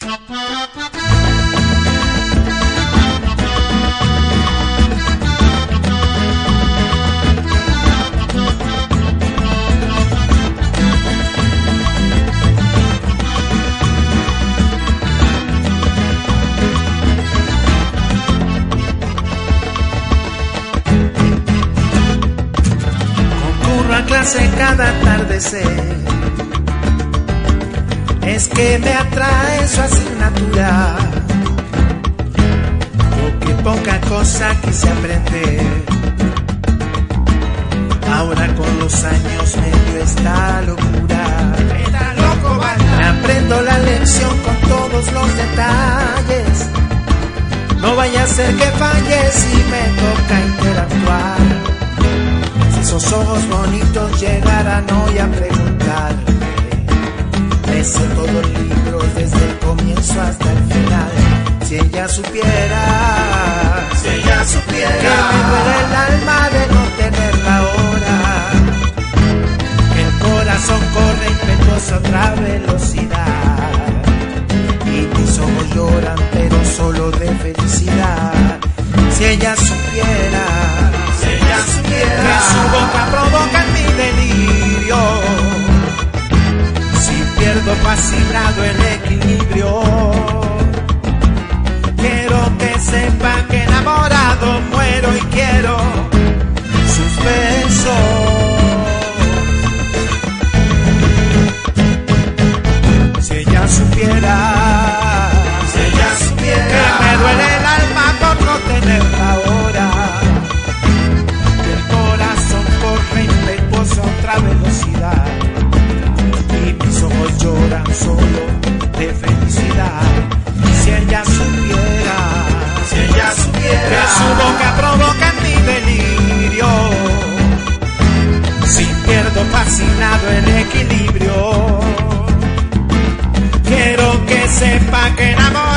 Concurro a clase cada atardecer es que me atrae su asignatura. Porque poca cosa quise aprender. Ahora con los años me dio esta locura. Me aprendo la lección con todos los detalles. No vaya a ser que falle si me toca interactuar. Si esos ojos bonitos llegaran hoy a preguntar hasta el final. Si ella supiera, fascinado el equilibrio. Quiero que sepa que enamorado muero y quiero sepa que enamora.